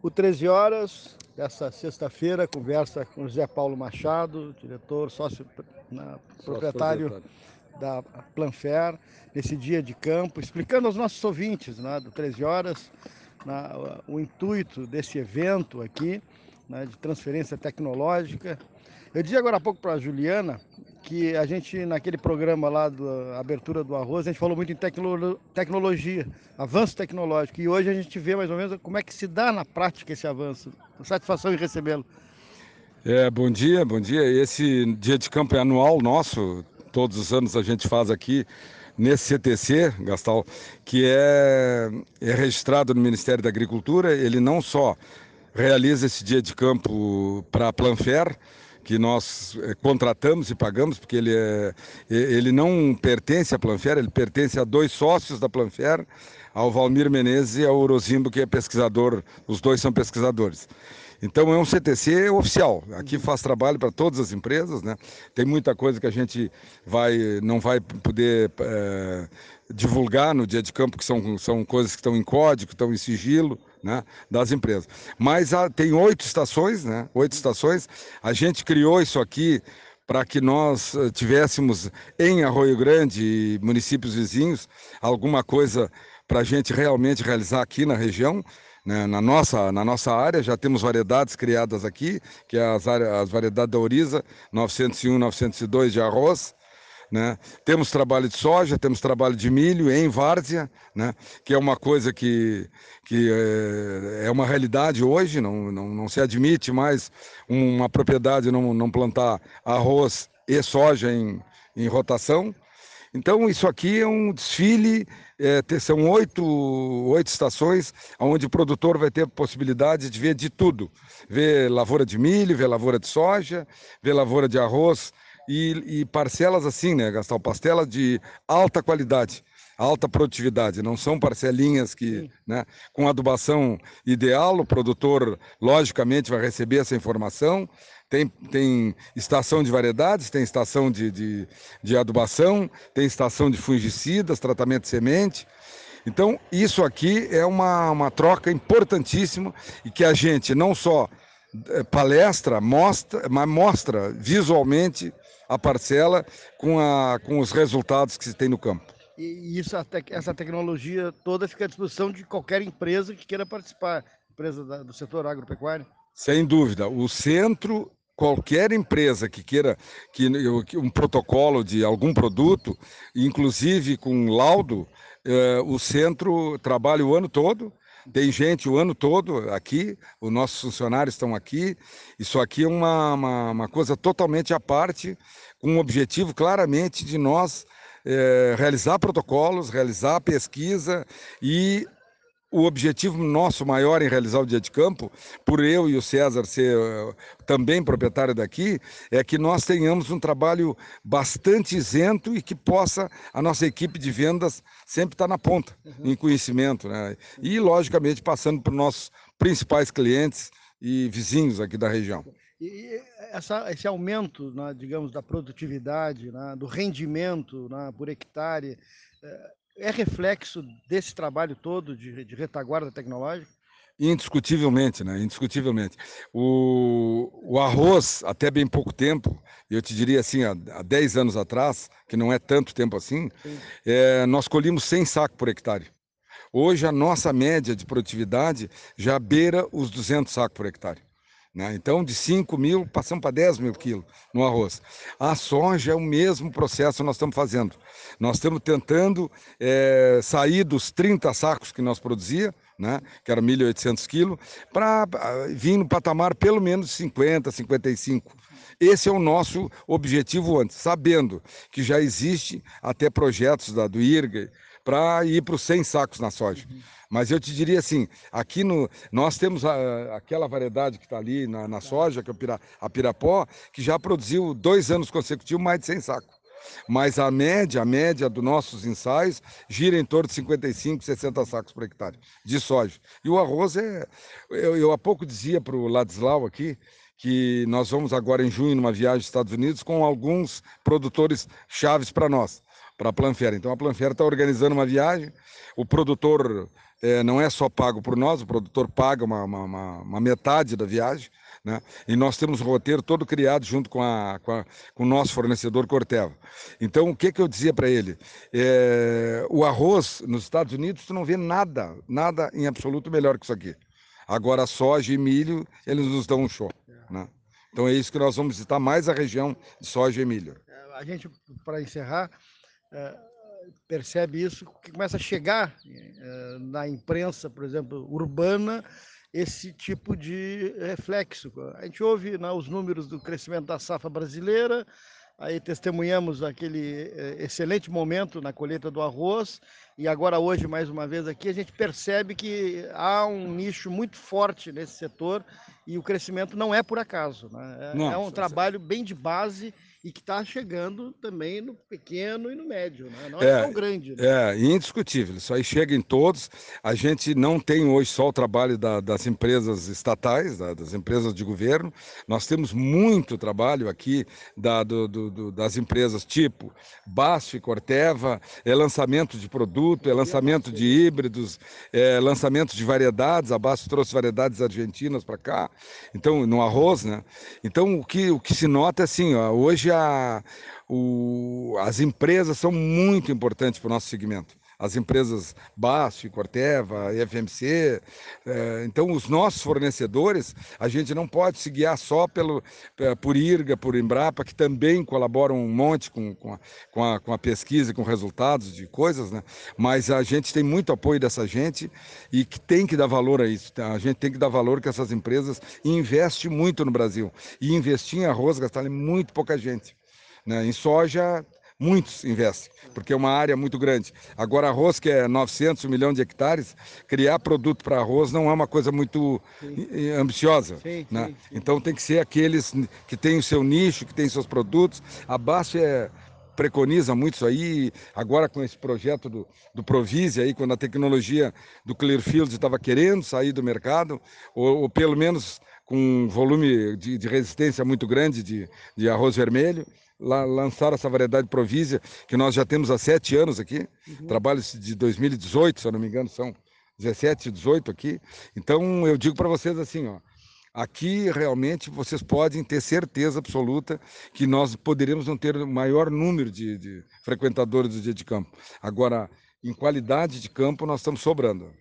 O 13 horas, dessa sexta-feira, conversa com José Paulo Machado, diretor, sócio, na, proprietário da Planfer, nesse dia de campo, explicando aos nossos ouvintes né, do 13 horas na, o intuito desse evento aqui, né, de transferência tecnológica. Eu disse agora há pouco para a Juliana que a gente, naquele programa lá da abertura do arroz, a gente falou muito em tecno tecnologia, avanço tecnológico. E hoje a gente vê mais ou menos como é que se dá na prática esse avanço. Satisfação em recebê-lo. É, bom dia, bom dia. Esse dia de campo é anual nosso, todos os anos a gente faz aqui nesse CTC, Gastal, que é, é registrado no Ministério da Agricultura. Ele não só realiza esse dia de campo para a Planfer, que nós eh, contratamos e pagamos, porque ele, é, ele não pertence à Planfer, ele pertence a dois sócios da Planfer, ao Valmir Menezes e ao Orozimbo, que é pesquisador, os dois são pesquisadores. Então é um CTC oficial. Aqui faz trabalho para todas as empresas, né? Tem muita coisa que a gente vai, não vai poder é, divulgar no dia de campo, que são, são coisas que estão em código, estão em sigilo né, das empresas. Mas há, tem oito estações, né, oito estações. A gente criou isso aqui para que nós eh, tivéssemos em Arroio Grande e municípios vizinhos alguma coisa para a gente realmente realizar aqui na região. Né, na, nossa, na nossa área já temos variedades criadas aqui, que é as, as variedades da Oriza, 901, 902 de arroz, né? Temos trabalho de soja, temos trabalho de milho em várzea, né? que é uma coisa que, que é, é uma realidade hoje, não, não, não se admite mais uma propriedade não, não plantar arroz e soja em, em rotação. Então, isso aqui é um desfile, é, são oito, oito estações, onde o produtor vai ter a possibilidade de ver de tudo. Ver lavoura de milho, ver lavoura de soja, ver lavoura de arroz, e, e parcelas assim, né, Gastão? Pastela de alta qualidade, alta produtividade. Não são parcelinhas que, né, com adubação ideal, o produtor, logicamente, vai receber essa informação. Tem, tem estação de variedades, tem estação de, de, de adubação, tem estação de fungicidas, tratamento de semente. Então, isso aqui é uma, uma troca importantíssima e que a gente não só eh, palestra, mostra, mas mostra visualmente a parcela com, a, com os resultados que se tem no campo. E isso, essa tecnologia toda fica à disposição de qualquer empresa que queira participar, empresa do setor agropecuário? Sem dúvida. O centro qualquer empresa que queira que um protocolo de algum produto, inclusive com laudo, eh, o centro trabalha o ano todo tem gente o ano todo aqui, os nossos funcionários estão aqui. Isso aqui é uma, uma, uma coisa totalmente à parte, com um objetivo claramente de nós é, realizar protocolos, realizar pesquisa e o objetivo nosso maior em realizar o dia de campo, por eu e o César ser uh, também proprietário daqui, é que nós tenhamos um trabalho bastante isento e que possa a nossa equipe de vendas sempre estar na ponta, uhum. em conhecimento, né? E logicamente passando para os nossos principais clientes e vizinhos aqui da região. E essa, esse aumento, né, digamos, da produtividade, né, do rendimento né, por hectare, eh, é reflexo desse trabalho todo de, de retaguarda tecnológica? Indiscutivelmente, né? Indiscutivelmente. O, o arroz, até bem pouco tempo, eu te diria assim, há, há 10 anos atrás, que não é tanto tempo assim, é, nós colhimos 100 sacos por hectare. Hoje a nossa média de produtividade já beira os 200 sacos por hectare. Né? Então, de 5 mil, passamos para 10 mil quilos no arroz. A soja é o mesmo processo que nós estamos fazendo. Nós estamos tentando é, sair dos 30 sacos que nós produzia, né, que era 1.800 quilos, para vir no patamar pelo menos 50, 55. Esse é o nosso objetivo antes, sabendo que já existe até projetos da, do IRGA para ir para os 100 sacos na soja. Mas eu te diria assim, aqui no, nós temos a, aquela variedade que está ali na, na, soja, que é a Pirapó, que já produziu dois anos consecutivos mais de 100 sacos. Mas a média, a média dos nossos ensaios gira em torno de 55, 60 sacos por hectare de soja. E o arroz é. Eu, eu há pouco dizia para o Ladislau aqui que nós vamos agora em junho numa viagem aos Estados Unidos com alguns produtores chaves para nós. Para a Planfera. Então a Planfera está organizando uma viagem, o produtor é, não é só pago por nós, o produtor paga uma, uma, uma metade da viagem, né? E nós temos o roteiro todo criado junto com, a, com, a, com o nosso fornecedor Corteva. Então, o que, que eu dizia para ele? É, o arroz nos Estados Unidos, tu não vê nada, nada em absoluto melhor que isso aqui. Agora, soja e milho, eles nos dão um show. Né? Então, é isso que nós vamos visitar mais a região de soja e milho. É, a gente, para encerrar, percebe isso, que começa a chegar é, na imprensa, por exemplo, urbana, esse tipo de reflexo. A gente ouve né, os números do crescimento da safra brasileira, aí testemunhamos aquele eh, excelente momento na colheita do arroz e agora hoje mais uma vez aqui a gente percebe que há um nicho muito forte nesse setor e o crescimento não é por acaso, né? é, é um trabalho bem de base e que está chegando também no pequeno e no médio, né? não é, é tão grande. Né? É, indiscutível, isso aí chega em todos. A gente não tem hoje só o trabalho da, das empresas estatais, da, das empresas de governo, nós temos muito trabalho aqui da, do, do, das empresas tipo BASF, Corteva, é lançamento de produto, é lançamento de híbridos, é lançamento de variedades, a BASF trouxe variedades argentinas para cá, então no arroz, né? Então o que, o que se nota é assim, ó, hoje hoje o, as empresas são muito importantes para o nosso segmento. As empresas BASF, Corteva, FMC. É, então, os nossos fornecedores, a gente não pode se guiar só pelo, é, por IRGA, por Embrapa, que também colaboram um monte com, com, a, com, a, com a pesquisa, com resultados de coisas, né? mas a gente tem muito apoio dessa gente e que tem que dar valor a isso. Tá? A gente tem que dar valor que essas empresas investem muito no Brasil. E investir em arroz, gastar muito pouca gente. Né? Em soja, muitos investem, porque é uma área muito grande. Agora, arroz, que é 900 milhões de hectares, criar produto para arroz não é uma coisa muito sim. ambiciosa. Sim, né? sim, então, tem que ser aqueles que têm o seu nicho, que têm seus produtos. A BASF é, preconiza muito isso aí, agora com esse projeto do, do Provise, aí, quando a tecnologia do Clearfield estava querendo sair do mercado, ou, ou pelo menos com um volume de, de resistência muito grande de, de arroz vermelho, lançaram essa variedade Provisia, que nós já temos há sete anos aqui, uhum. trabalhos de 2018, se eu não me engano, são 17, 18 aqui. Então, eu digo para vocês assim, ó, aqui realmente vocês podem ter certeza absoluta que nós poderíamos não ter o maior número de, de frequentadores do dia de campo. Agora, em qualidade de campo, nós estamos sobrando.